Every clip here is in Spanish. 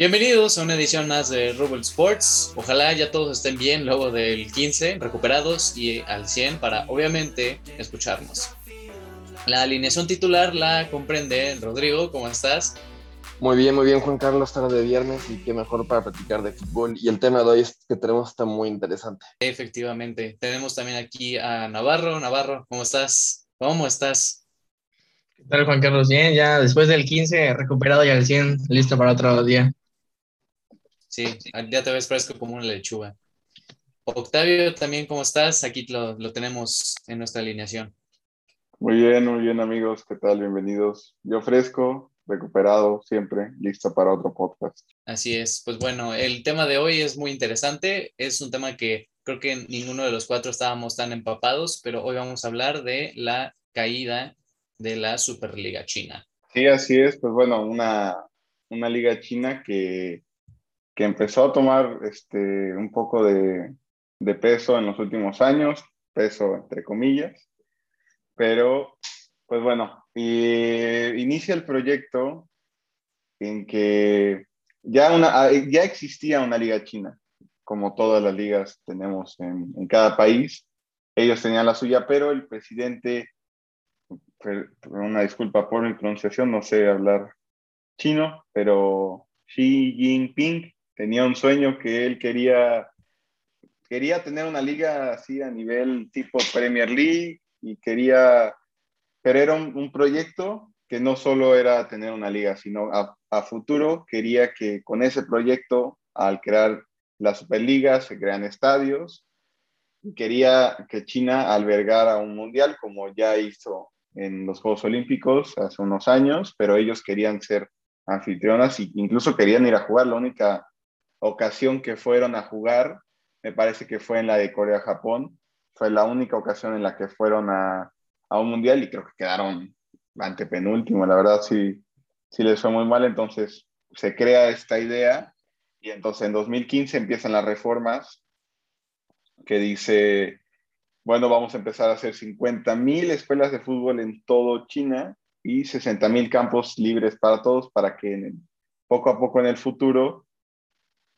Bienvenidos a una edición más de Rubble Sports. Ojalá ya todos estén bien luego del 15, recuperados y al 100 para obviamente escucharnos. La alineación titular la comprende Rodrigo, ¿cómo estás? Muy bien, muy bien, Juan Carlos, tarde de viernes y qué mejor para platicar de fútbol. Y el tema de hoy es que tenemos está muy interesante. Efectivamente, tenemos también aquí a Navarro. Navarro, ¿cómo estás? ¿Cómo estás? ¿Qué tal, Juan Carlos? Bien, ya después del 15, recuperado ya al 100, listo para otro día. Sí, ya te ves fresco como una lechuga. Octavio, también, ¿cómo estás? Aquí lo, tenemos en nuestra alineación. Muy bien, muy bien, amigos. ¿Qué tal? Bienvenidos. Yo fresco, recuperado, siempre listo para otro podcast. Así es. Pues bueno, el tema de hoy es muy interesante. Es un tema que creo que ninguno de los cuatro estábamos tan empapados, pero hoy vamos a hablar de la caída de la Superliga China. Sí, así es. Pues bueno, una, una liga china que que empezó a tomar este, un poco de, de peso en los últimos años, peso entre comillas, pero pues bueno, y inicia el proyecto en que ya, una, ya existía una liga china, como todas las ligas tenemos en, en cada país. Ellos tenían la suya, pero el presidente, una disculpa por mi pronunciación, no sé hablar chino, pero Xi Jinping tenía un sueño que él quería, quería tener una liga así a nivel tipo Premier League y quería, pero era un, proyecto que no solo era tener una liga, sino a, a, futuro quería que con ese proyecto, al crear la Superliga, se crean estadios, quería que China albergara un mundial como ya hizo en los Juegos Olímpicos hace unos años, pero ellos querían ser anfitrionas e incluso querían ir a jugar. La única ocasión que fueron a jugar, me parece que fue en la de Corea-Japón, fue la única ocasión en la que fueron a, un mundial y creo que quedaron antepenúltimo, la verdad sí, sí les fue muy mal, entonces se crea esta idea y entonces en 2015 empiezan las reformas que dice, bueno, vamos a empezar a hacer 50 mil escuelas de fútbol en todo China y 60 mil campos libres para todos para que poco a poco en el futuro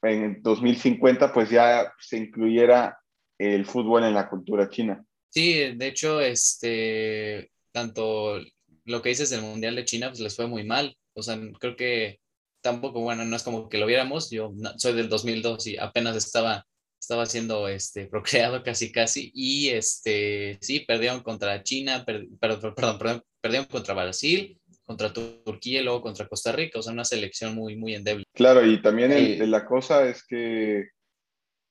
en 2050 pues ya se incluyera el fútbol en la cultura china. Sí, de hecho, este, tanto lo que dices del Mundial de China, pues les fue muy mal. O sea, creo que tampoco, bueno, no es como que lo viéramos. Yo soy del 2002 y apenas estaba, estaba siendo este, procreado casi casi. Y este, sí, perdieron contra China, perdón, perdón, perdieron contra Brasil, contra Turquía y luego contra Costa Rica, o sea, una selección muy, muy endeble. Claro, y también la cosa es que,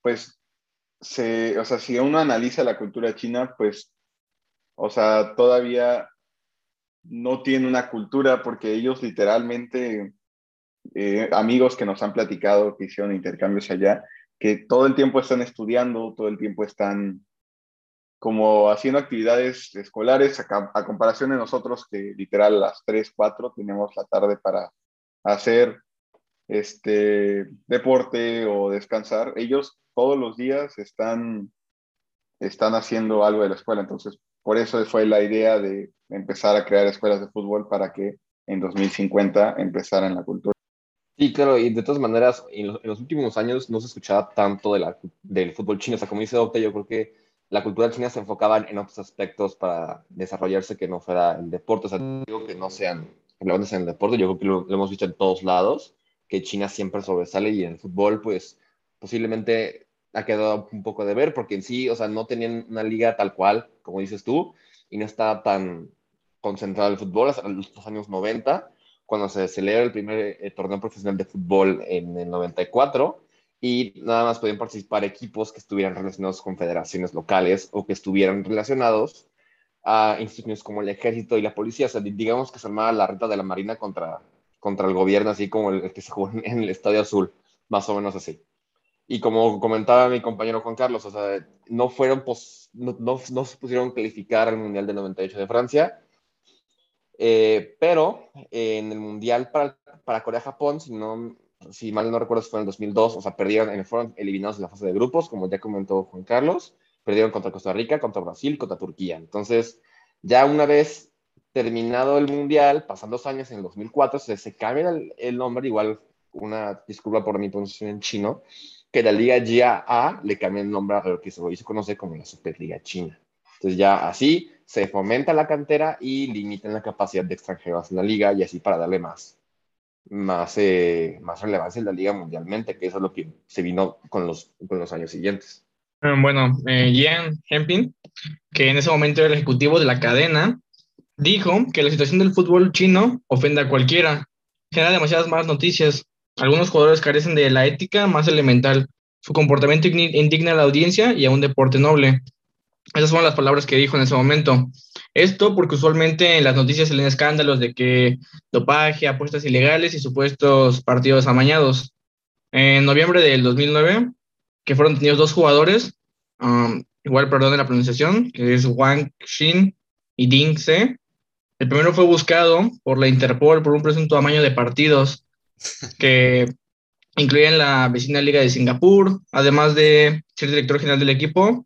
pues, se, o sea, si uno analiza la cultura china, pues, o sea, todavía no tiene una cultura porque ellos literalmente, eh, amigos que nos han platicado que hicieron intercambios allá, que todo el tiempo están estudiando, todo el tiempo están como haciendo actividades escolares, a, comparación de nosotros que literal a las 3, 4 tenemos la tarde para hacer este deporte o descansar, ellos todos los días están, están haciendo algo de la escuela. Entonces, por eso fue la idea de empezar a crear escuelas de fútbol para que en 2050 empezaran la cultura. Sí, claro, y de todas maneras, en los, últimos años no se escuchaba tanto de la, del fútbol chino. O sea, como dice Docta, yo creo que la cultura china se enfocaba en otros aspectos para desarrollarse que no fuera el deporte. O sea, digo que no sean relevantes en el deporte, yo creo que lo, hemos visto en todos lados, que China siempre sobresale y en el fútbol, pues posiblemente ha quedado un poco de ver, porque en sí, o sea, no tenían una liga tal cual, como dices tú, y no estaba tan concentrado el fútbol hasta los años 90, cuando se celebra el primer eh, torneo profesional de fútbol en el 94, y nada más podían participar equipos que estuvieran relacionados con federaciones locales o que estuvieran relacionados a instituciones como el ejército y la policía. O sea, digamos que se armaba la reta de la Marina contra, contra el gobierno, así como el que se jugó en el Estadio Azul, más o menos así. Y como comentaba mi compañero Juan Carlos, o sea, no fueron, no, no, se pusieron calificar al Mundial del 98 de Francia, eh, pero en el Mundial para, para Corea-Japón, si no si mal no recuerdo, fue en el 2002, o sea, perdieron, fueron eliminados en la fase de grupos, como ya comentó Juan Carlos, perdieron contra Costa Rica, contra Brasil, contra Turquía. Entonces, ya una vez terminado el Mundial, pasan dos años, en el 2004, se, cambia el, nombre, igual una disculpa por mi pronunciación en chino, que la Liga GAA le cambia el nombre a lo que se conoce como la Superliga China. Entonces ya así se fomenta la cantera y limitan la capacidad de extranjeros en la liga y así para darle más, más, eh, más relevancia en la liga mundialmente, que eso es lo que se vino con los, con los años siguientes. Ah, bueno, eh, Ian Hempin, que en ese momento era el ejecutivo de la cadena, dijo que la situación del fútbol chino ofende a cualquiera, genera demasiadas malas noticias. Algunos jugadores carecen de la ética más elemental. Su comportamiento indigna a la audiencia y a un deporte noble. Esas fueron las palabras que dijo en ese momento. Esto porque usualmente en las noticias se leen escándalos de que dopaje, apuestas ilegales y supuestos partidos amañados. En noviembre del 2009, que fueron detenidos dos jugadores, um, igual perdón la pronunciación, que es Wang Xin y Ding Se. El primero fue buscado por la Interpol por un presunto amaño de partidos que incluían la vecina Liga de Singapur, además de ser director general del equipo,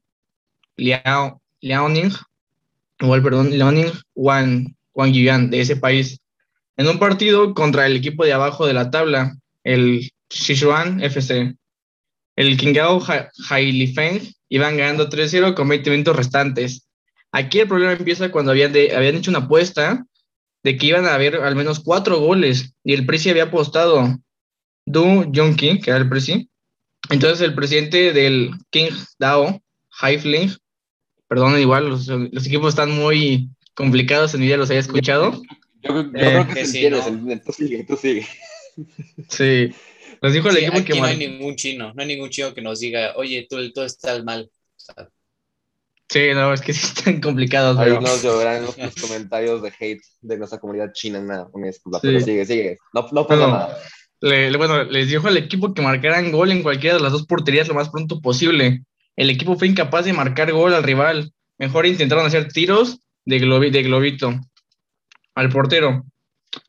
Liao, Liaoning, igual, perdón, Liaoning Wang, Wang Yuan, de ese país, en un partido contra el equipo de abajo de la tabla, el Sichuan FC. El Qingdao Hailifeng iban ganando 3-0 con 20 minutos restantes. Aquí el problema empieza cuando habían, habían hecho una apuesta de que iban a haber al menos cuatro goles y el Presi había apostado Du Yongki, que era el Presi. Entonces el presidente del Qingdao Haifling Perdón, igual los, equipos están muy complicados, en mi vida los había escuchado. Yo, yo creo eh, que, sí, tú sigue, tú sigue. Sí, nos dijo el equipo que no hay ningún chino, no hay ningún chino que nos diga, oye, tú, tú estás mal. Sí, no, es que sí están complicados. Ahí nos lloverán los, los, comentarios de hate de nuestra comunidad china, nada, una disculpa, pero sigue, sigue, no, no pasa nada. Le, bueno, les dijo al equipo que marcaran gol en cualquiera de las dos porterías lo más pronto posible el equipo fue incapaz de marcar gol al rival. Mejor intentaron hacer tiros de, de globito al portero.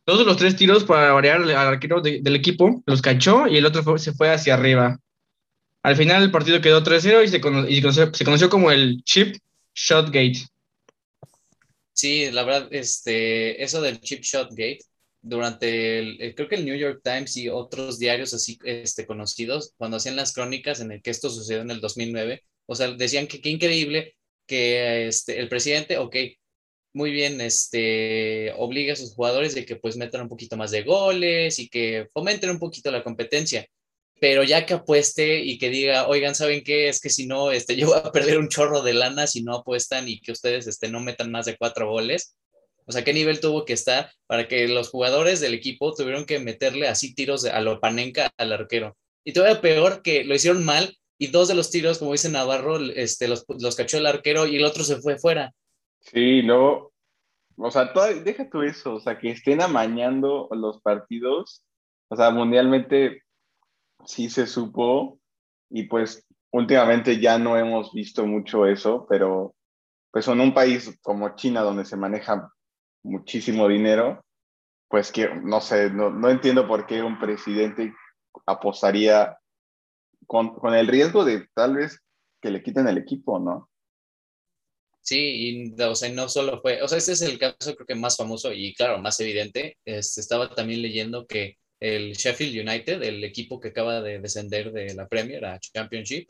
Todos los tres tiros para variar al arquero del equipo los cachó y el otro se fue hacia arriba. Al final el partido quedó 3-0 y, se, conoció como el Chip Shot Gate. Sí, la verdad, este, eso del Chip Shot Gate durante el, creo que el New York Times y otros diarios así este, conocidos, cuando hacían las crónicas en el que esto sucedió en el 2009, o sea, decían que qué increíble que este, el presidente, ok, muy bien, este, obliga a sus jugadores de que pues metan un poquito más de goles y que fomenten un poquito la competencia, pero ya que apueste y que diga, oigan, ¿saben qué? Es que si no, este, yo voy a perder un chorro de lana si no apuestan y que ustedes este, no metan más de cuatro goles o sea, qué nivel tuvo que estar para que los jugadores del equipo tuvieron que meterle así tiros a lo panenca al arquero. Y todavía peor que lo hicieron mal y dos de los tiros, como dice Navarro, este, los, los cachó el arquero y el otro se fue fuera. Sí, luego, o sea, deja tú eso, o sea, que estén amañando los partidos, o sea, mundialmente sí se supo y pues últimamente ya no hemos visto mucho eso, pero pues en un país como China donde se maneja muchísimo dinero, pues que no sé, no, no entiendo por qué un presidente apostaría con, con, el riesgo de tal vez que le quiten el equipo, ¿no? Sí, y o sea, no solo fue, o sea, este es el caso creo que más famoso y claro, más evidente. Este, estaba también leyendo que el Sheffield United, el equipo que acaba de descender de la Premier a Championship,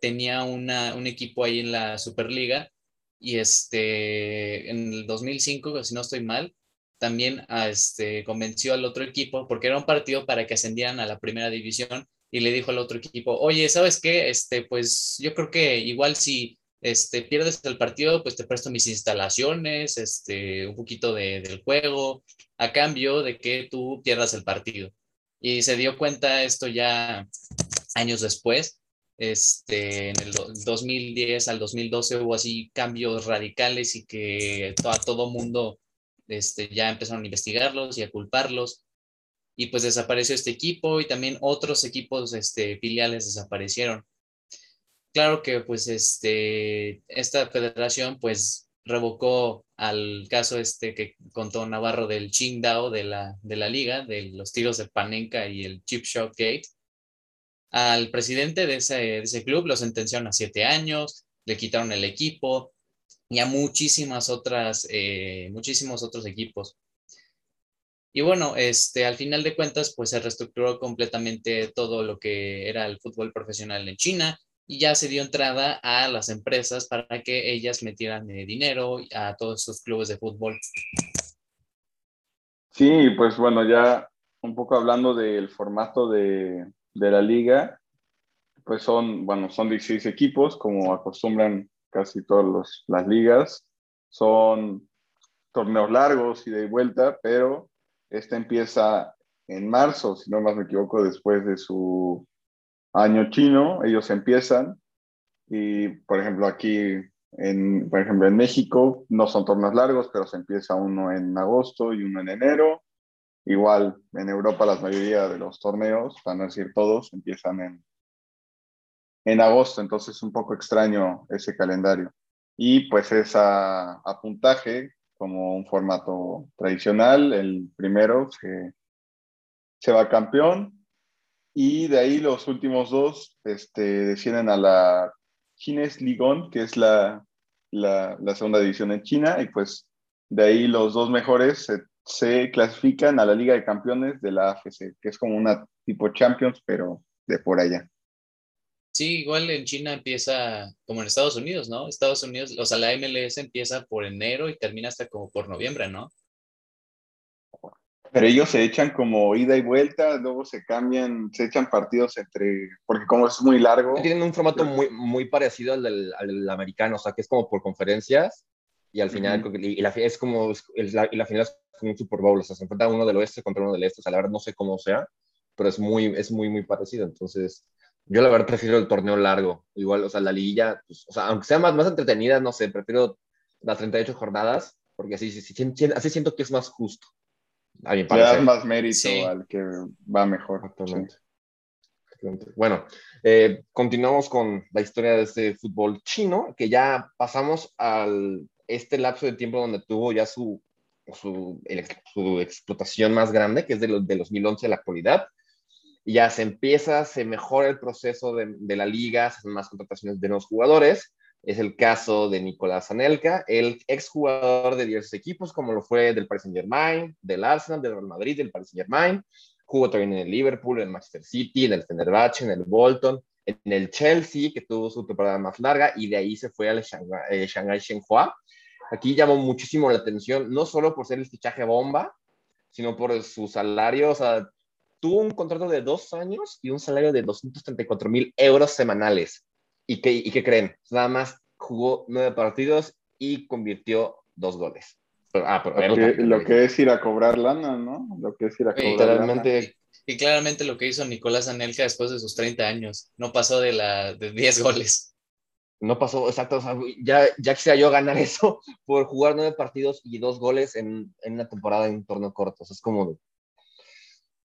tenía una, un equipo ahí en la Superliga y este, en el 2005, si no estoy mal, también a ah, este, convenció al otro equipo, porque era un partido para que ascendieran a la primera división, y le dijo al otro equipo, oye, ¿sabes qué? Este, pues yo creo que igual si este, pierdes el partido, pues te presto mis instalaciones, este, un poquito de, del juego, a cambio de que tú pierdas el partido. Y se dio cuenta esto ya años después, este, en el 2010 al 2012 hubo así cambios radicales y que a todo mundo este, ya empezaron a investigarlos y a culparlos. Y pues desapareció este equipo y también otros equipos este, filiales desaparecieron. Claro que pues este, esta federación pues revocó al caso este que contó Navarro del Qingdao de la, de la liga, de los tiros de Panenka y el Chip Shot Gate al presidente de ese, club lo sentenciaron a siete años, le quitaron el equipo y a muchísimas otras, eh, muchísimos otros equipos. Y bueno, este, al final de cuentas, pues se reestructuró completamente todo lo que era el fútbol profesional en China y ya se dio entrada a las empresas para que ellas metieran eh, dinero a todos esos clubes de fútbol. Sí, pues bueno, ya un poco hablando del formato de, de la liga, pues son, bueno, son 16 equipos, como acostumbran casi todas las ligas. Son torneos largos y de vuelta, pero este empieza en marzo, si no más me equivoco, después de su año chino. Ellos empiezan y, por ejemplo, aquí, en, por ejemplo, en México no son torneos largos, pero se empieza uno en agosto y uno en enero. Igual en Europa la mayoría de los torneos, para no decir todos, empiezan en, en agosto, entonces es un poco extraño ese calendario. Y pues es a, puntaje como un formato tradicional. El primero se, se va campeón y de ahí los últimos dos este, descienden a la Chines Ligón, que es la, la, la, segunda división en China, y pues de ahí los dos mejores se, se, clasifican a la Liga de Campeones de la AFC, que es como una tipo Champions, pero de por allá. Sí, igual en China empieza como en Estados Unidos, ¿no? Estados Unidos, o sea, la MLS empieza por enero y termina hasta como por noviembre, ¿no? Pero ellos se echan como ida y vuelta, luego se cambian, se echan partidos entre, porque como es muy largo. Tienen un formato muy, muy parecido al del, al americano, o sea, que es como por conferencias y al final, uh -huh. y, la, es como, la, y la final es como un Super Bowl, o sea, se enfrenta uno del oeste contra uno del este, o sea, la verdad no sé cómo sea, pero es muy, es muy, muy parecido, entonces yo la verdad prefiero el torneo largo. Igual, o sea, la liguilla, pues, o sea, aunque sea más, más entretenida, no sé, prefiero las 38 jornadas, porque así, así, así siento que es más justo. A mi parecer. Le das más mérito sí. al que va mejor. Exactamente. Sí. Bueno, eh, continuamos con la historia de este fútbol chino, que ya pasamos al este lapso de tiempo donde tuvo ya su, su, su explotación más grande, que es de, los, de 2011 a la actualidad ya se empieza, se mejora el proceso de, de, la liga, se hacen más contrataciones de nuevos jugadores. Es el caso de Nicolás Anelka, el exjugador de diversos equipos, como lo fue del Paris Saint Germain, del Arsenal, del Real Madrid, del Paris Saint Germain. Jugó también en el Liverpool, en el Manchester City, en el Fenerbahce, en el Bolton, en el Chelsea, que tuvo su temporada más larga, y de ahí se fue al Shanghai, eh, Shanghai Shenhua. Aquí llamó muchísimo la atención, no solo por ser el fichaje bomba, sino por su salario, o sea, tuvo un contrato de dos años y un salario de 234 mil euros semanales. ¿Y qué, ¿Y qué creen? Nada más jugó nueve partidos y convirtió dos goles. Pero, ah, pero, lo, que, lo que es ir a cobrar lana, ¿no? Lo que es ir a cobrar Literalmente. Y, claramente lo que hizo Nicolás Anelka después de sus 30 años. No pasó de, la, de 10 goles. No pasó, exacto. Sea, ya, ya quisiera yo ganar eso por jugar nueve partidos y dos goles en, en una temporada en un torneo corto. O sea, es como,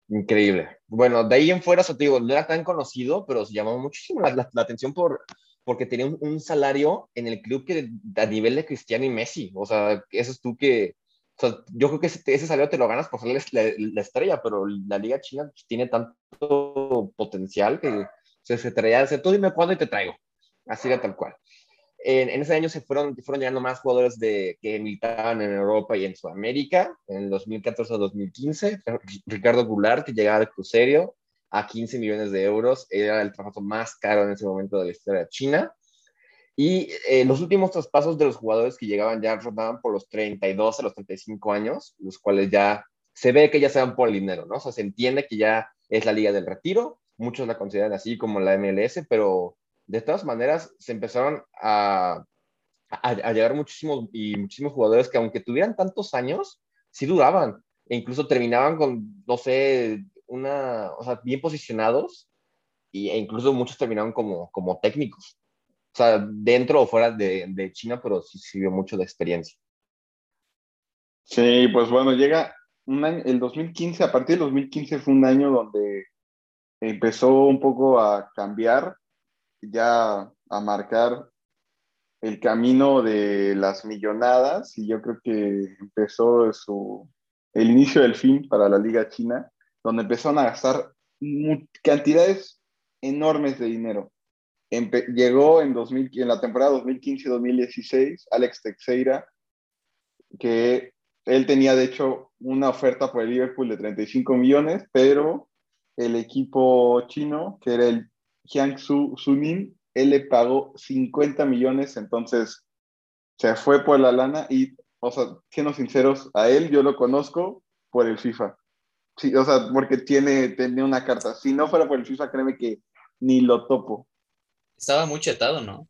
Increíble. Bueno, de ahí en fuera, so, te digo, no era tan conocido, pero se llamó muchísimo la, la, la atención por, porque tenía un, un, salario en el club que a nivel de Cristiano y Messi. O sea, eso es tú que. O sea, yo creo que ese, ese, salario te lo ganas por ser la, la, estrella, pero la Liga China tiene tanto potencial que se, se traía. O sea, tú dime cuándo y te traigo. Así era tal cual. En, en, ese año se fueron, fueron llegando más jugadores de, que militaban en Europa y en Sudamérica. En el 2014 a 2015, Ricardo Goulart, que llegaba de Cruzeiro a 15 millones de euros, era el trabajo más caro en ese momento de la historia de China. Y eh, los últimos traspasos de los jugadores que llegaban ya rodaban por los 32 a los 35 años, los cuales ya se ve que ya se van por el dinero, ¿no? O sea, se entiende que ya es la liga del retiro, muchos la consideran así como la MLS, pero de todas maneras se empezaron a, a, a, llegar muchísimos y muchísimos jugadores que aunque tuvieran tantos años, sí duraban e incluso terminaban con, no sé, una, o sea, bien posicionados y, e incluso muchos terminaron como, como técnicos. O sea, dentro o fuera de, de China, pero sí sirvió mucho de experiencia. Sí, pues bueno, llega un año, el 2015, a partir del 2015 fue un año donde empezó un poco a cambiar ya a marcar el camino de las millonadas y yo creo que empezó su, el inicio del fin para la Liga China, donde empezaron a gastar cantidades enormes de dinero. Empe llegó en, 2000, en la temporada 2015-2016 Alex Teixeira, que él tenía de hecho una oferta por el Liverpool de 35 millones, pero el equipo chino, que era el Jiangsu Suning, él le pagó 50 millones, entonces se fue por la lana y, o sea, siendo sinceros, a él yo lo conozco por el FIFA. Sí, o sea, porque tiene, tiene una carta. Si no fuera por el FIFA, créeme que ni lo topo. Estaba muy chetado, ¿no?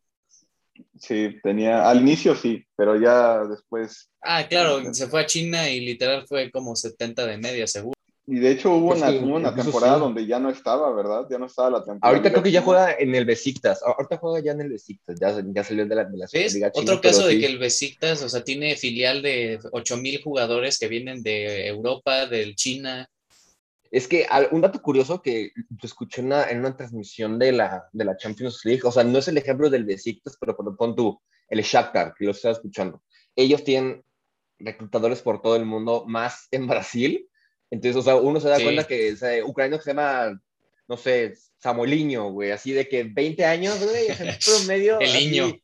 Sí, tenía, al inicio sí, pero ya después. Ah, claro, se fue a China y literal fue como 70 de media, seguro. Y de hecho hubo Pues una, sí, hubo una temporada sí. donde ya no estaba, ¿verdad? Ya no estaba la temporada. Ahorita creo que ya juega en el Besiktas. Ahorita juega ya en el Besiktas. Ya, ya salió de la, de la. Liga China, Otro caso de sí. que el Besiktas, o sea, tiene filial de 8000 jugadores que vienen de Europa, del China. Es que un dato curioso que escuché en una, en una transmisión de la, de la Champions League, o sea, no es el ejemplo del Besiktas, pero por pon tú, el Shakhtar, que lo estaba escuchando. Ellos tienen reclutadores por todo el mundo, más en Brasil. Entonces, o sea, uno se da Sí. cuenta que es eh, ucraniano que se llama, no sé, Samueliño, güey, así de que 20 años, güey, promedio. El así, niño.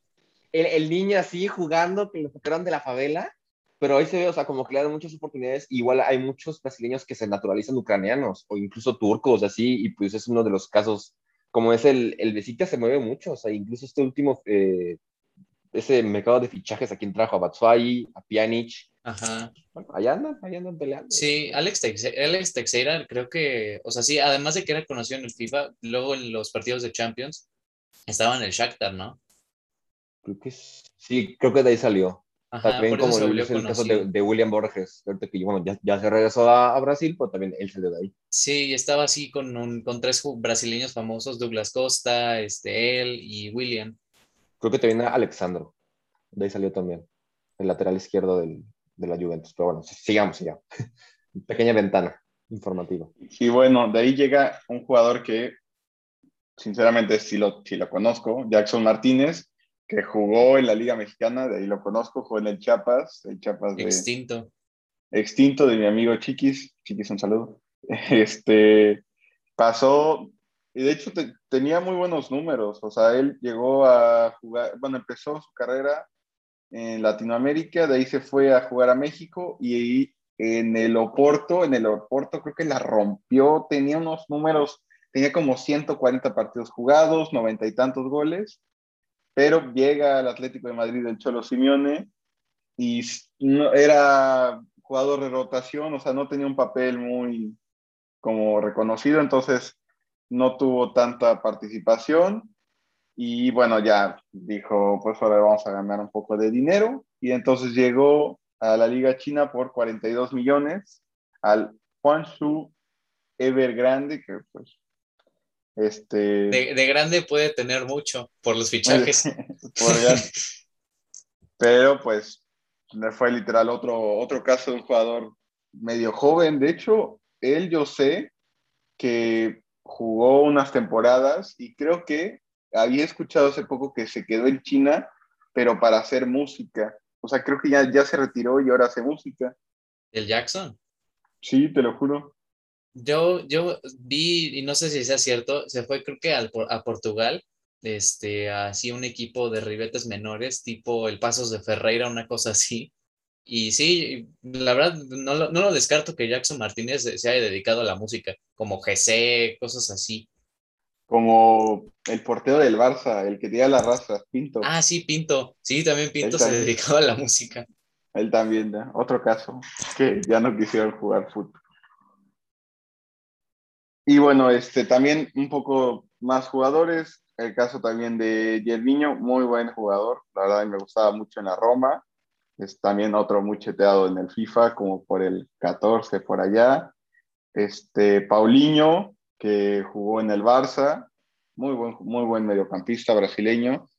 el, el niño así jugando, que lo sacaron de la favela. Pero ahí se ve, o sea, como que le dan muchas oportunidades. Igual hay muchos brasileños que se naturalizan ucranianos o incluso turcos, así, y pues es uno de los casos, como es el, el Besiktas se mueve mucho, o sea, incluso este último, eh, ese mercado de fichajes, a quien trajo a Batshuayi, a Pjanic, Ajá. bueno, allá andan, allá andan peleando. Sí, Alex, Texe- Alex Teixeira, creo que, o sea, sí, además de que era conocido en el FIFA, luego en los partidos de Champions, estaba en el Shakhtar, ¿no? Creo que sí, creo que de ahí salió. Ajá, También como se el, caso de, de William Borges, que bueno, ya, ya se regresó a, a Brasil, pero también él salió de ahí. Sí, estaba así con, un, con tres brasileños famosos, Douglas Costa, este, él y William. Creo que también Alexandro, de ahí salió también, el lateral izquierdo del, de la Juventus. Pero bueno, sigamos, sigamos. Pequeña ventana informativa. Y bueno, de ahí llega un jugador que, sinceramente, sí lo, sí lo conozco, Jackson Martínez, que jugó en la Liga Mexicana, de ahí lo conozco, jugó en el Chiapas, el Chiapas de Extinto. extinto de mi amigo Chiquis. Chiquis, un saludo. Este pasó, y de hecho te- tenía muy buenos números, o sea, él llegó a jugar, bueno, empezó su carrera en Latinoamérica, de ahí se fue a jugar a México y ahí en el Oporto, en el Oporto creo que la rompió, tenía unos números, tenía como 140 partidos jugados, noventa y tantos goles, pero llega al Atlético de Madrid del Cholo Simeone y no, era jugador de rotación, o sea, no tenía un papel muy como reconocido, entonces no tuvo tanta participación y bueno, ya dijo, pues ahora vamos a ganar un poco de dinero. Y entonces llegó a la Liga China por 42 millones al Juanshu Evergrande, que pues, este... De, de grande puede tener mucho por los fichajes. Pero pues fue literal otro, otro caso de un jugador medio joven. De hecho, él yo sé que jugó unas temporadas y creo que había escuchado hace poco que se quedó en China, pero para hacer música. O sea, creo que ya, ya se retiró y ahora hace música. El Jackson. Sí, te lo juro. Yo, yo vi, y no sé si sea cierto, se fue creo que al, a Portugal, este, así un equipo de ribetes menores, tipo el Pasos de Ferreira, una cosa así. Y sí, la verdad, no lo, no lo descarto que Jackson Martínez se se haya dedicado a la música, como GC, cosas así. Como el portero del Barça, el que tira la raza, Pinto. Ah, sí, Pinto. Sí, también Pinto Él se también. dedicaba a la música. Él también, ¿no? otro caso, que ya no quisieron jugar fútbol. Y bueno, este, también un poco más jugadores, el caso también de Gervinho, muy buen jugador, la verdad me gustaba mucho en la Roma, es también otro muy cheteado en el FIFA, como por el 14 por allá. Este, Paulinho, que jugó en el Barça, muy buen, muy buen mediocampista brasileño.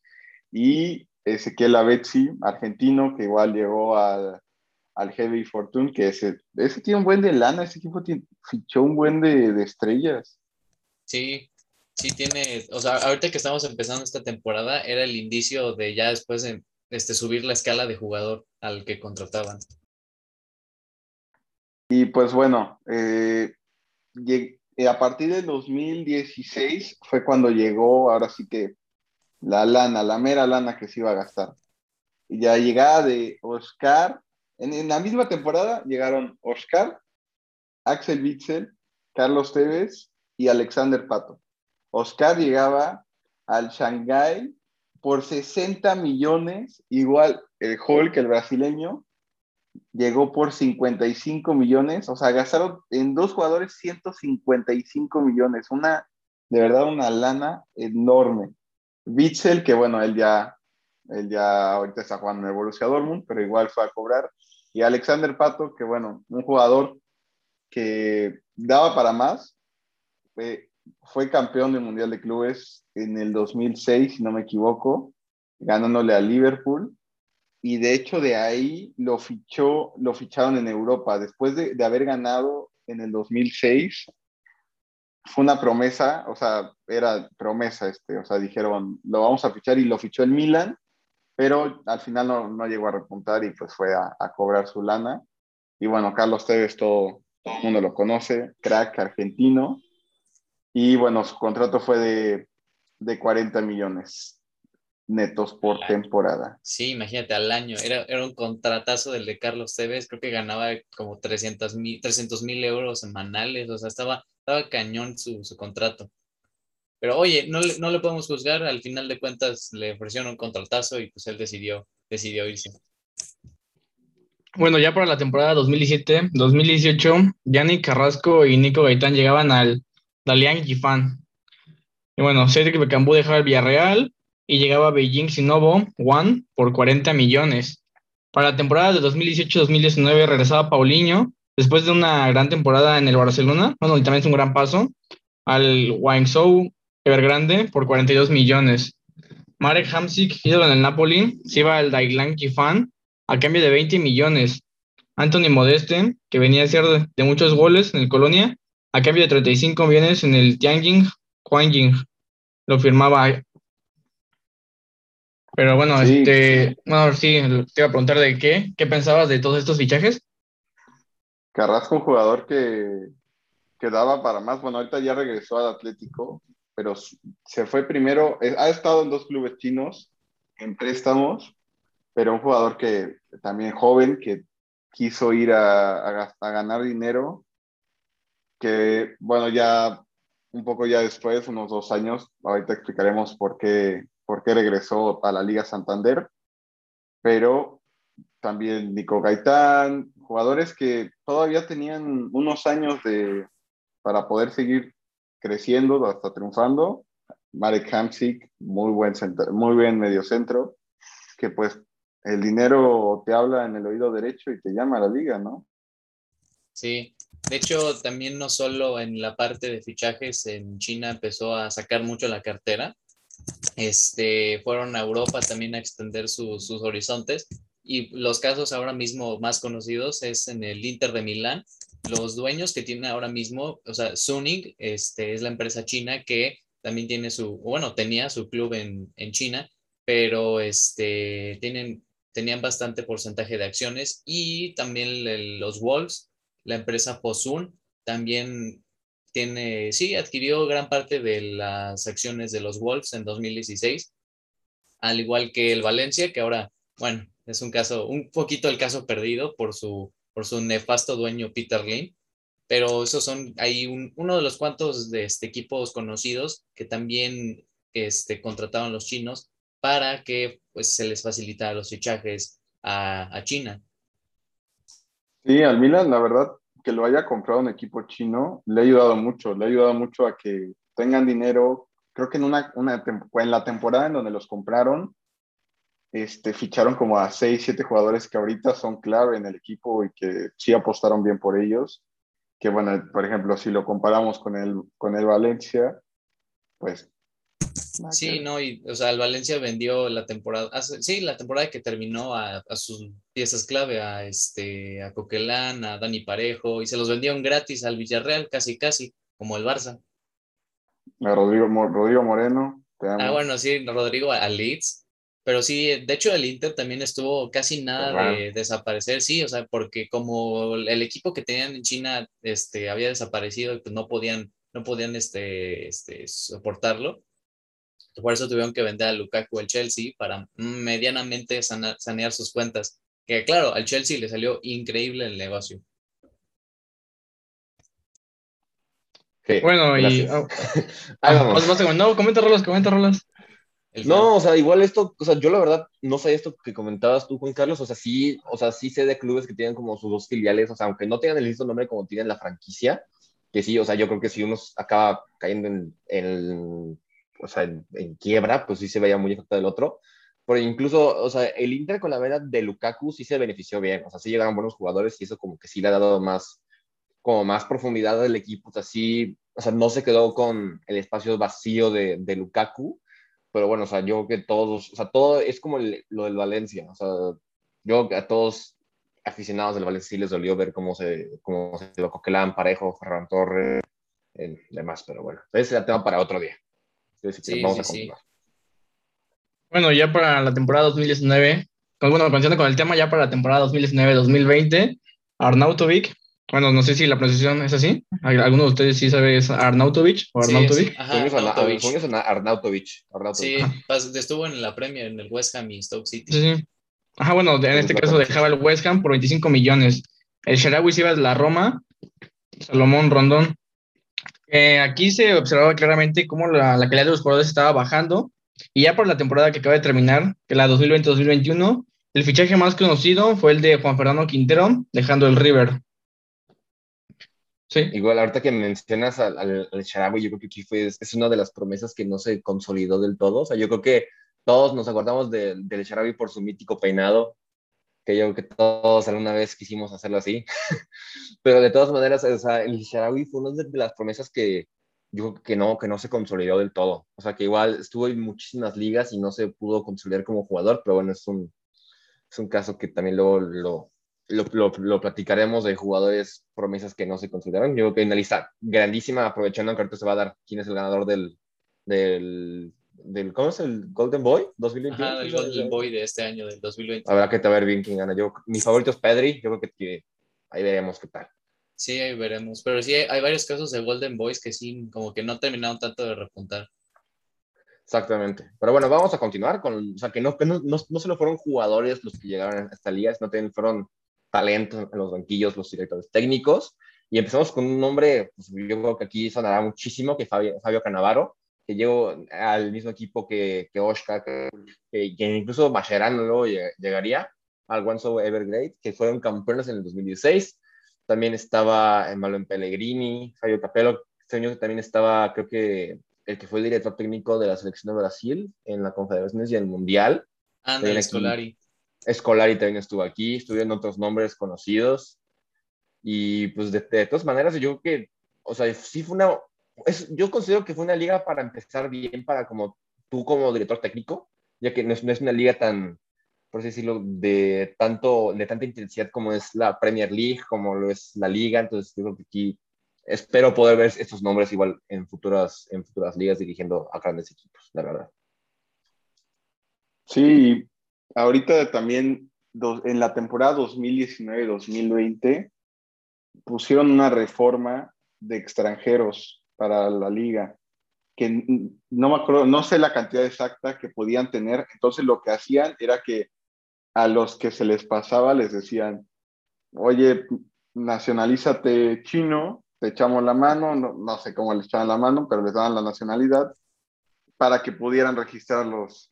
Y Ezequiel Avezzi, argentino, que igual llegó al, al Heavy Fortune, que ese, ese tiene un buen de lana, ese equipo tiene- fichó un buen de, de estrellas. Sí, sí tiene, o sea, ahorita que estamos empezando esta temporada, era el indicio de ya después de este, subir la escala de jugador al que contrataban. Y pues bueno, eh, lleg- eh, a partir del 2016 fue cuando llegó, ahora sí que la lana, la mera lana que se iba a gastar. Y ya llegada de Oscar en, la misma temporada llegaron Oscar, Axel Witzel, Carlos Tevez y Alexander Pato. Oscar llegaba al Shanghai por 60 millones, igual el Hulk, el brasileño, llegó por 55 millones, o sea, gastaron en dos jugadores 155 millones, una, de verdad, una lana enorme. Witzel, que bueno, él ya, él ya ahorita está jugando en el Borussia Dortmund, pero igual fue a cobrar. Y Alexander Pato, que bueno, un jugador que daba para más, fue, campeón del Mundial de Clubes en el 2006, si no me equivoco, ganándole a Liverpool y de hecho de ahí lo fichó, lo ficharon en Europa. Después de, de, haber ganado en el 2006, fue una promesa, o sea, era promesa este, o sea, dijeron, lo vamos a fichar y lo fichó el Milan, pero al final no, no llegó a repuntar y pues fue a, a, cobrar su lana. Y bueno, Carlos Tevez, todo, todo el mundo lo conoce, crack argentino, y bueno, su contrato fue de, de 40 millones netos por temporada. Sí, imagínate, al año. Era, era un contratazo del de Carlos Tevez, creo que ganaba como 300 mil euros semanales, o sea, estaba, estaba cañón su, su contrato. Pero oye, no le, no le podemos juzgar, al final de cuentas le ofrecieron un contratazo y pues él decidió, decidió irse. Bueno, ya para la temporada 2017-2018, Yannick Carrasco y Nico Gaitán llegaban al Dalian Gifan. Y bueno, Cedric Becambú dejaba el Villarreal, y llegaba a Beijing Sinovo One por 40 millones. Para la temporada de 2018-2019 regresaba Paulinho, después de una gran temporada en el Barcelona, bueno, y también es un gran paso, al Guangzhou Evergrande por 42 millones. Marek Hamsik, ídolo en el Napoli, se iba al Daiglan Kifan a cambio de 20 millones. Anthony Modeste, que venía a ser de, muchos goles en el Colonia, a cambio de 35 millones en el Tianjin Huangjing. Lo firmaba pero bueno, este, bueno, sí, te iba a preguntar de qué, qué pensabas de todos estos fichajes. Carrasco, un jugador que, que daba para más. Bueno, ahorita ya regresó al Atlético, pero se fue primero, eh, ha estado en dos clubes chinos en préstamos, pero un jugador que también joven, que quiso ir a, a, a ganar dinero, que bueno, ya un poco ya después, unos dos años, ahorita explicaremos por qué por qué regresó a la Liga Santander, pero también Nico Gaitán, jugadores que todavía tenían unos años de, para poder seguir creciendo hasta triunfando. Marek Hamsik, muy buen, centro, muy buen mediocentro, que pues el dinero te habla en el oído derecho y te llama a la liga, ¿no? Sí, de hecho también no solo en la parte de fichajes en China empezó a sacar mucho la cartera, este, fueron a Europa también a extender sus horizontes y los casos ahora mismo más conocidos es en el Inter de Milán. Los dueños que tienen ahora mismo, o sea, Suning este, es la empresa china que también tiene su, bueno, tenía su club en, en China, pero este, tienen, tenían bastante porcentaje de acciones y también los Wolves, la empresa Fosun, también tiene, sí, adquirió gran parte de las acciones de los Wolves en 2016, al igual que el Valencia, que ahora, bueno, es un caso, un poquito el caso perdido por su, por su nefasto dueño Peter Lim, pero esos son, hay uno de los cuantos de este, equipos conocidos que también este, contrataron los chinos para que pues, se les facilitara los fichajes a, a China. Sí, al Milan, la verdad, que lo haya comprado un equipo chino le ha ayudado mucho, le ha ayudado mucho a que tengan dinero. Creo que en, una, una en la temporada en donde los compraron, este, ficharon como a 6, 7 jugadores que ahorita son clave en el equipo y que sí apostaron bien por ellos. Que bueno, por ejemplo, si lo comparamos con el, con el Valencia, pues Sí, no, y o sea, el Valencia vendió la temporada, sí, la temporada que terminó a, sus piezas clave, a este, a Coquelán, a Dani Parejo, y se los vendieron gratis al Villarreal, casi, casi, como el Barça. A Rodrigo, Rodrigo Moreno. Ah, bueno, sí, Rodrigo a Leeds. Pero sí, de hecho el Inter también estuvo casi nada de desaparecer, sí, o sea, porque como el equipo que tenían en China este, había desaparecido y pues no podían, no podían este, este, soportarlo, por eso tuvieron que vender a Lukaku el Chelsea para medianamente sanear sus cuentas, Que claro, al Chelsea le salió increíble el negocio. Sí, Bueno, y. gracias. ah, ah, vamos. no, comenta rolas, comenta rolas. El No, o sea, igual esto, o sea, yo la verdad no sé esto que comentabas tú, Juan Carlos, o sea, sí, o sea, sí sé de clubes que tienen como sus dos filiales, o sea, aunque no tengan el mismo nombre como tienen la franquicia, que sí, o sea, yo creo que si uno acaba cayendo en, en, o sea, en, en quiebra, pues sí se veía muy afectado el otro, pero incluso, o sea, el Inter con la vena de Lukaku sí se benefició bien, o sea, sí llegaron buenos jugadores y eso como que sí le ha dado más, como más profundidad al equipo, o sea, sí, o sea, no se quedó con el espacio vacío de, de Lukaku, pero bueno, o sea, yo creo que todos, o sea, todo es como el- lo del Valencia, o sea, yo creo que a todos aficionados del Valencia sí les dolió ver cómo se, cómo se lo Coquelán, Parejo, Ferran Torres, y demás, pero bueno, ese es el tema para otro día. Entonces, Sí, vamos sí, a sí. Bueno, ya para la temporada 2019, con- bueno, continuando con el tema, ya para la temporada 2019-2020, Arnautovic, bueno, no sé si la pronunciación es así, ¿alguno de ustedes sí sabe es Arnautovic o Arnautovic? sí, ajá, Arnautovic. Sí, estuvo en la Premier en el West Ham y Stoke City. Sí, sí. Ajá, bueno, en este caso dejaba el West Ham por 25 millones. El Sharawi se iba de la Roma, Salomón Rondón. Eh, aquí se observaba claramente cómo la, la calidad de los jugadores estaba bajando. Y ya por la temporada que acaba de terminar, que la 2020-2021, el fichaje más conocido fue el de Juan Fernando Quintero, dejando el River. Sí, Igual, ahorita que mencionas al, al, al yo creo que aquí fue, es una de las promesas que no se consolidó del todo. O sea, yo creo que todos nos acordamos de- del Sharawi por su mítico peinado, que yo creo que todos alguna vez quisimos hacerlo así. Pero de todas maneras, o sea, el Sharawi fue una de las promesas que yo creo que no, que no se consolidó del todo. O sea, que igual estuvo en muchísimas ligas y no se pudo consolidar como jugador, pero bueno, es un, es un caso que también luego lo, lo, lo, lo platicaremos de jugadores promesas que no se consideraron. Yo creo que hay una lista grandísima, aprovechando que ahorita se va a dar quién es el ganador del, del, del ¿cómo es el Golden Boy 2021? Ajá, el Golden Boy de este año, del 2020. Habrá que ver bien quién gana. Yo, mi favorito es Pedri, yo creo que, que ahí veremos qué tal. Sí, ahí veremos. Pero sí, hay, hay varios casos de Golden Boys que sí, como que no terminaron tanto de repuntar. Exactamente. Pero bueno, vamos a continuar con, o sea, que no, que no, no, no solo fueron jugadores los que llegaron a esta liga, sino también fueron talentos en los banquillos, los directores técnicos. Y empezamos con un nombre, pues, yo creo que aquí sonará muchísimo, que Fabio, Fabio Canavaro, que llegó al mismo equipo que, que Oscar, que, que, que incluso Mascherano luego lleg- llegaría al Guangzhou Evergrande, que fueron campeones en el 2016. También estaba en Malo Pellegrini, Fabio Capello, este año también estaba, creo que el que fue el director técnico de la selección de Brasil en la Confederaciones y el Mundial. Anda, Ven el aquí. Scolari. Scolari también estuvo aquí, estuvieron otros nombres conocidos. Y pues de, de todas maneras, yo creo que, o sea, sí fue una, es, yo considero que fue una liga para empezar bien, para como tú como director técnico, ya que no es, no es una liga tan, por así decirlo, de, tanto, de tanta intensidad como es la Premier League, como lo es la liga. Entonces, yo creo que aquí espero poder ver estos nombres igual en futuras, en futuras ligas dirigiendo a grandes equipos, la verdad. Sí, ahorita también en la temporada 2019-2020 pusieron una reforma de extranjeros para la liga, que no me acuerdo, no sé la cantidad exacta que podían tener, entonces lo que hacían era que a los que se les pasaba les decían, oye, nacionalízate chino, te echamos la mano, no, no sé cómo les echaban la mano, pero les daban la nacionalidad para que pudieran registrarlos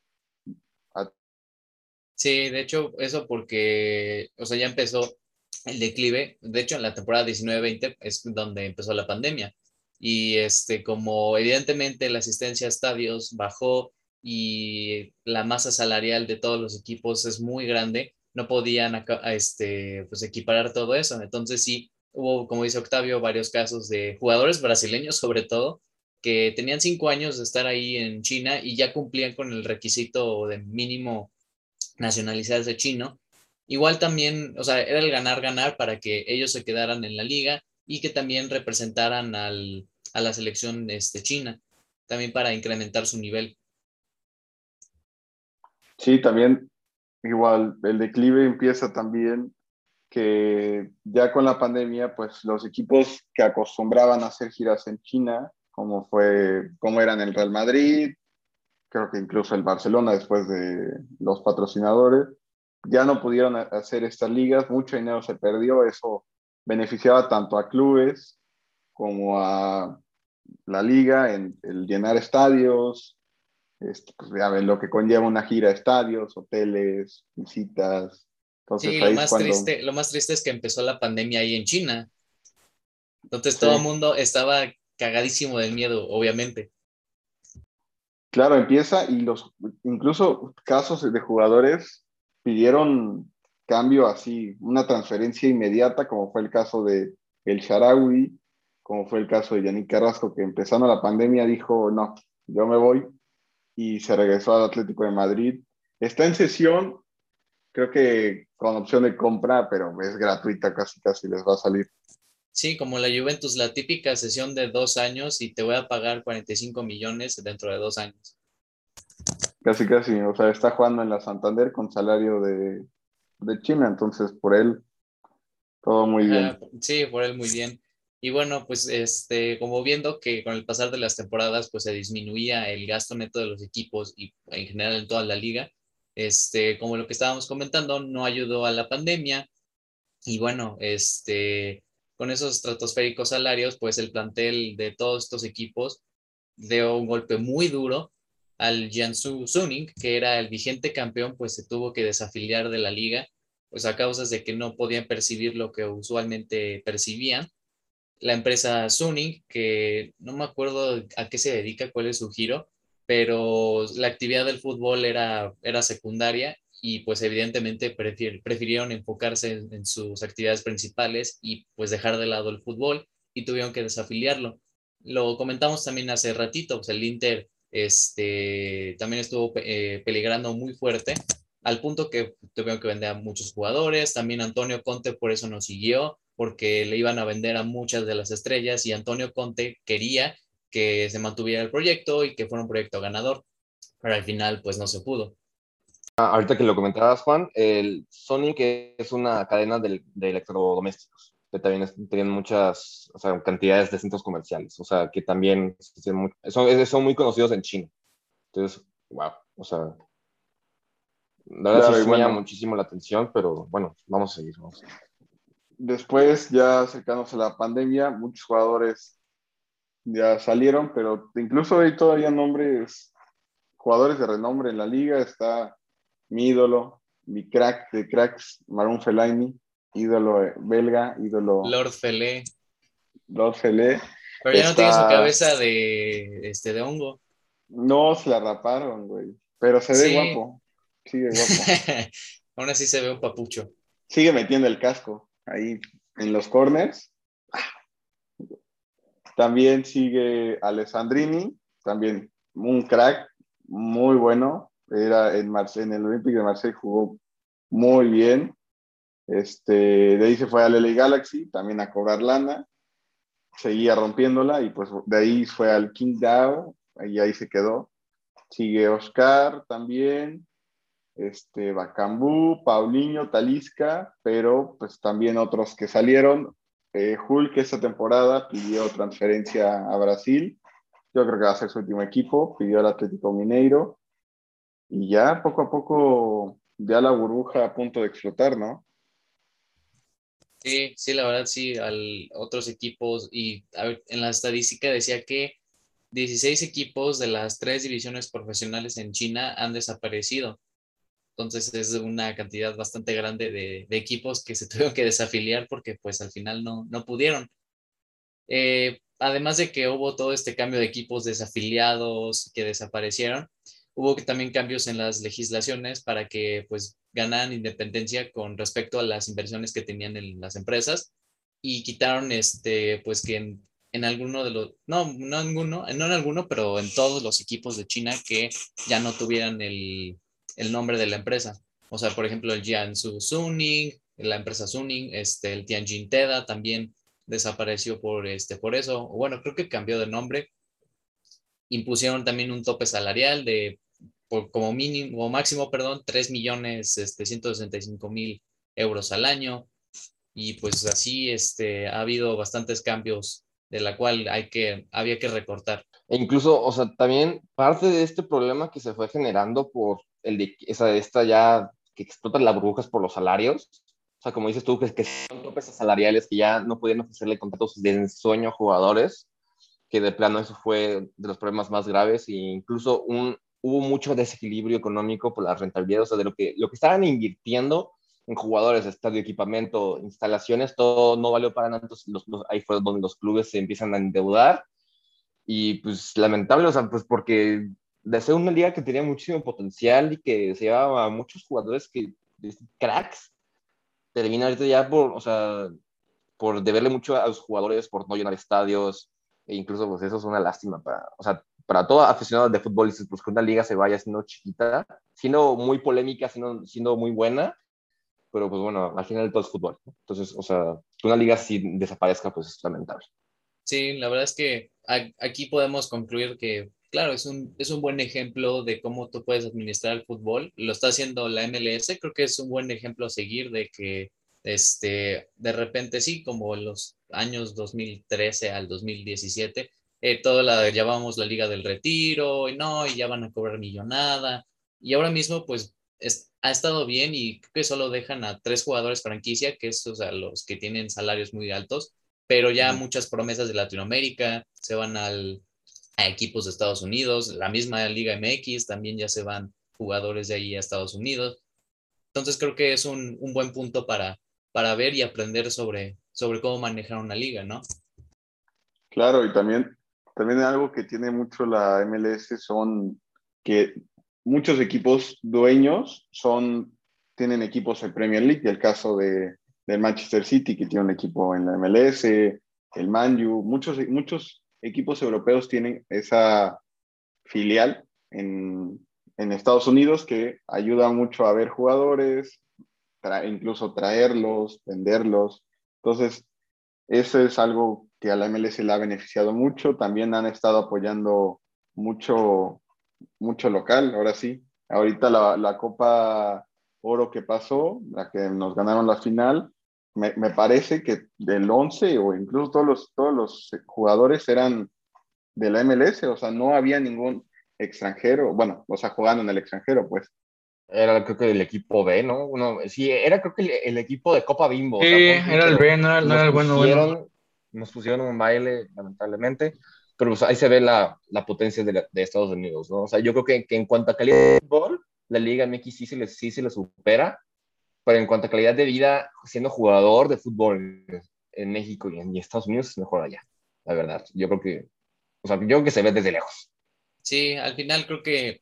Sí, de hecho, eso porque, o sea, ya empezó el declive. De hecho, en la temporada 19-20 es donde empezó la pandemia. Y este, como evidentemente la asistencia a estadios bajó y la masa salarial de todos los equipos es muy grande, no podían aca- a este, pues, equiparar todo eso. Entonces sí, hubo, como dice Octavio, varios casos de jugadores brasileños, sobre todo, que tenían cinco años de estar ahí en China y ya cumplían con el requisito de mínimo nacionalizarse chino. Igual también, o sea, era el ganar-ganar para que ellos se quedaran en la liga y que también representaran al, a la selección este, china, también para incrementar su nivel. Sí, también igual el declive empieza también que ya con la pandemia, pues los equipos que acostumbraban a hacer giras en China, como fue, como eran el Real Madrid, creo que incluso el Barcelona después de los patrocinadores, ya no pudieron hacer estas ligas, mucho dinero se perdió, eso beneficiaba tanto a clubes como a la liga en el llenar estadios, este, pues, lo que conlleva una gira de estadios, hoteles, visitas. Entonces, sí, lo más, triste, lo más triste es que empezó la pandemia ahí en China. Entonces todo el mundo estaba cagadísimo del miedo, obviamente. Claro, empieza y los incluso casos de jugadores pidieron cambio así, una transferencia inmediata, como fue el caso de El Sharawi, como fue el caso de Yannick Carrasco, que empezando la pandemia dijo, no, yo me voy, y se regresó al Atlético de Madrid. Está en sesión, creo que con opción de compra, pero es gratuita, casi casi les va a salir. Sí, como la Juventus, la típica sesión de dos años y te voy a pagar 45 millones dentro de dos años. Casi, casi, o sea, está jugando en la Santander con salario de, de China, entonces por él todo muy bien. Sí, por él muy bien. Y bueno, pues este, como viendo que con el pasar de las temporadas, pues se disminuía el gasto neto de los equipos y en general en toda la liga, este, como lo que estábamos comentando, no ayudó a la pandemia. Y bueno, este, con esos estratosféricos salarios, pues el plantel de todos estos equipos dio un golpe muy duro al Jiangsu Suning, que era el vigente campeón, pues se tuvo que desafiliar de la liga, pues a causa de que no podían percibir lo que usualmente percibían. La empresa Suning, que no me acuerdo a qué se dedica, cuál es su giro, pero la actividad del fútbol era, era secundaria y pues evidentemente prefirieron enfocarse en, sus actividades principales y pues dejar de lado el fútbol y tuvieron que desafiliarlo. Lo comentamos también hace ratito, pues el Inter este, también estuvo eh, peligrando muy fuerte al punto que tuvieron que vender a muchos jugadores, también Antonio Conte por eso nos siguió, porque le iban a vender a muchas de las estrellas y Antonio Conte quería que se mantuviera el proyecto y que fuera un proyecto ganador, pero al final pues no se pudo. Ah, ahorita que lo comentabas, Juan, el Sonic es una cadena de, electrodomésticos, que también tienen muchas o sea, cantidades de centros comerciales, o sea, que también son, son muy conocidos en China. Entonces, wow, o sea, la verdad sí me llama muchísimo la atención, pero bueno, vamos a seguir. Vamos a seguir después, ya acercándose a la pandemia, muchos jugadores ya salieron, pero incluso hay todavía nombres, jugadores de renombre en la liga. Está mi ídolo, mi crack de cracks, Maroon Fellaini, ídolo belga, ídolo. Lord Felé. Lord Felé. Pero ya no tiene su cabeza de, este, de hongo. No, se la raparon, güey. Pero se ve guapo. Sigue guapo. Aún así se ve un papucho. Sigue metiendo el casco ahí en los corners. También sigue Alessandrini, también un crack muy bueno. Era en, en el Olympic de Marseille, jugó muy bien. Este, de ahí se fue al LA Galaxy, también a cobrar lana. Seguía rompiéndola y pues de ahí fue al King Dao y ahí se quedó. Sigue Oscar también, este, Bacambú, Paulinho, Talisca, pero pues también otros que salieron. Eh, Hulk esta temporada pidió transferencia a Brasil. Yo creo que va a ser su último equipo. Pidió al Atlético Mineiro. Y ya poco a poco, ya la burbuja a punto de explotar, ¿no? Sí, sí, la verdad sí, al otros equipos y en la estadística decía que 16 equipos de las tres divisiones profesionales en China han desaparecido. Entonces es una cantidad bastante grande de, equipos que se tuvieron que desafiliar porque pues al final no, no pudieron. Eh, además de que hubo todo este cambio de equipos desafiliados que desaparecieron, hubo también cambios en las legislaciones para que pues ganaran independencia con respecto a las inversiones que tenían en las empresas y quitaron este pues que en, en alguno de los no no ninguno no en alguno pero en todos los equipos de China que ya no tuvieran el el nombre de la empresa. O sea, por ejemplo, el Jiangsu Suning, la empresa Suning, este, el Tianjin Teda también desapareció por, este, por eso. Bueno, creo que cambió de nombre. Impusieron también un tope salarial de como mínimo, o máximo, perdón, 3 millones este, 165 mil euros al año. Y pues así este, ha habido bastantes cambios de la cual hay que, había que recortar. E incluso, o sea, también parte de este problema que se fue generando por el de esa, esta ya que explotan las burbujas por los salarios. O sea, como dices tú, que, que son topes salariales que ya no podían ofrecerle contratos de ensueño a jugadores, que de plano eso fue de los problemas más graves e incluso un, hubo mucho desequilibrio económico por la rentabilidad, o sea, de lo que, lo que estaban invirtiendo en jugadores, estadio, equipamiento, instalaciones, todo no valió para nada, entonces ahí fue donde los clubes se empiezan a endeudar y pues lamentable, o sea, pues porque de ser una liga que tenía muchísimo potencial y que se llevaba a muchos jugadores que, cracks, termina ahorita ya por, o sea, por deberle mucho a los jugadores, por no llenar estadios, e incluso pues eso es una lástima para, o sea, para todo aficionado de fútbol, pues que una liga se vaya siendo chiquita, siendo muy polémica, siendo, siendo muy buena, pero pues bueno, al final todo es fútbol. Entonces, o sea, que una liga si desaparezca, pues es lamentable. Sí, la verdad es que aquí podemos concluir que, claro, es un, es un buen ejemplo de cómo tú puedes administrar el fútbol. Lo está haciendo la MLS, creo que es un buen ejemplo a seguir de que este, de repente sí, como los años 2013 al 2017, eh, toda la llamamos la Liga del Retiro, y no, y ya van a cobrar millonada. Y ahora mismo, pues, ha estado bien y creo que solo dejan a tres jugadores franquicia, que es, o sea, los que tienen salarios muy altos, pero ya muchas promesas de Latinoamérica se van al, a equipos de Estados Unidos, la misma Liga MX también ya se van jugadores de ahí a Estados Unidos. Entonces creo que es un, un buen punto para, para ver y aprender sobre, sobre cómo manejar una liga, ¿no? Claro, y también, también algo que tiene mucho la MLS son que muchos equipos dueños son, tienen equipos en Premier League, el caso de, del Manchester City, que tiene un equipo en la MLS, el Man U, muchos, muchos equipos europeos tienen esa filial en, en Estados Unidos que ayuda mucho a ver jugadores, incluso traerlos, venderlos. Entonces, eso es algo que a la MLS le ha beneficiado mucho. También han estado apoyando mucho, mucho local, ahora sí. Ahorita la, la Copa Oro que pasó, la que nos ganaron la final, me, parece que del 11 o incluso todos los, todos los jugadores eran de la MLS, o sea, no había ningún extranjero, bueno, o sea, jugando en el extranjero, pues. Era creo que el equipo B, ¿no? Uno, sí, era creo que el, equipo de Copa Bimbo. Sí, era el B, no era, el bueno, bueno. Nos pusieron un baile, lamentablemente, pero pues ahí se ve la, la potencia de, de, Estados Unidos, ¿no? O sea, yo creo que, que, en cuanto a calidad de fútbol, la Liga MX sí se le, sí supera, pero en cuanto a calidad de vida, siendo jugador de fútbol en México y en Estados Unidos es mejor allá, la verdad. Yo creo que, o sea, yo creo que se ve desde lejos. Sí, al final creo que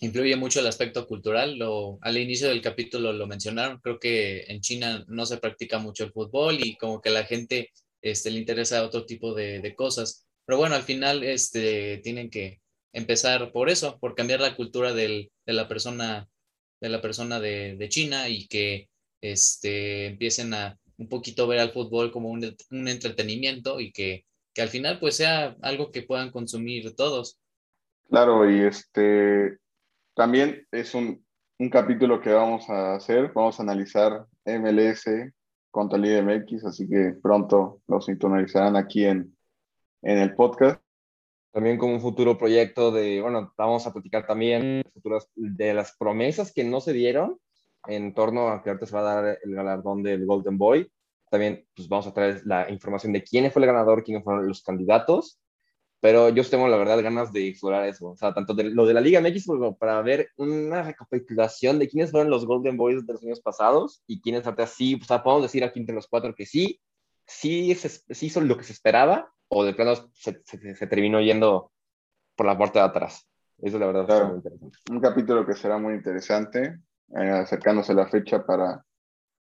influye mucho el aspecto cultural. Al inicio del capítulo lo mencionaron, creo que en China no se practica mucho el fútbol y como que la gente este, le interesa otro tipo de, de cosas. Pero bueno, al final este, tienen que empezar por eso, por cambiar la cultura del, de la persona de la persona de, de China y que este, empiecen a un poquito ver al fútbol como un, un entretenimiento y que, que, al final pues sea algo que puedan consumir todos. Claro, y este también es un, un capítulo que vamos a hacer, vamos a analizar MLS contra el IMX, así que pronto lo sintonizarán aquí en, en el podcast también como un futuro proyecto de, bueno, vamos a platicar también futuras, de las promesas que no se dieron en torno a que ahorita se va a dar el galardón del Golden Boy. También pues vamos a traer la información de quién fue el ganador, quiénes fueron los candidatos, pero yo tengo la verdad ganas de explorar eso, o sea, tanto de lo de la Liga MX como para ver una recapitulación de quiénes fueron los Golden Boys de los años pasados y quiénes ahorita sí, o sea, podemos decir aquí entre los cuatro que sí, sí, sí son lo que se esperaba, o de plano se, se, terminó yendo por la puerta de atrás. Eso la verdad claro. muy interesante. Un capítulo que será muy interesante, eh, acercándose la fecha para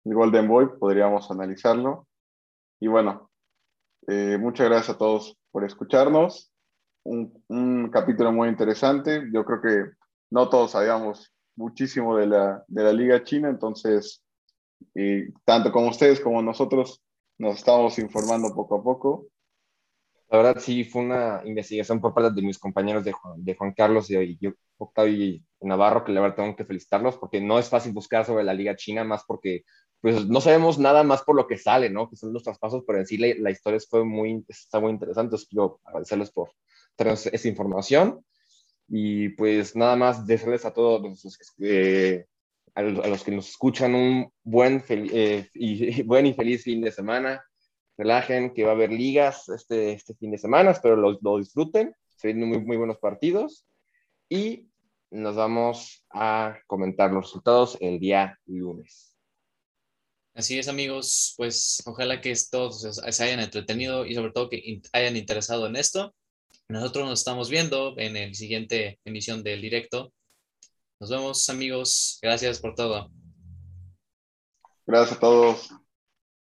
el Golden Boy, podríamos analizarlo. Y bueno, eh, muchas gracias a todos por escucharnos. Un, un, capítulo muy interesante. Yo creo que no todos sabíamos muchísimo de la, de la Liga China, entonces, tanto como ustedes como nosotros nos estamos informando poco a poco. La verdad, sí, fue una investigación por parte de mis compañeros de Juan, de Juan Carlos y Octavio y Navarro, que la verdad tengo que felicitarlos porque no es fácil buscar sobre la Liga China, más porque pues no sabemos nada más por lo que sale, ¿no? Que son los traspasos, pero en sí la, la historia fue muy, está muy interesante. Entonces, quiero agradecerles por traernos esa información y pues nada más desearles a todos los eh, a los, que nos escuchan un buen, eh, y, buen y feliz fin de semana. Relajen que va a haber ligas este, este fin de semana, espero lo, lo disfruten. Se vienen muy, muy buenos partidos. Y nos vamos a comentar los resultados el día lunes. Así es, amigos. Pues ojalá que todos se hayan entretenido y sobre todo que hayan interesado en esto. Nosotros nos estamos viendo en el siguiente emisión del directo. Nos vemos, amigos. Gracias por todo. Gracias a todos.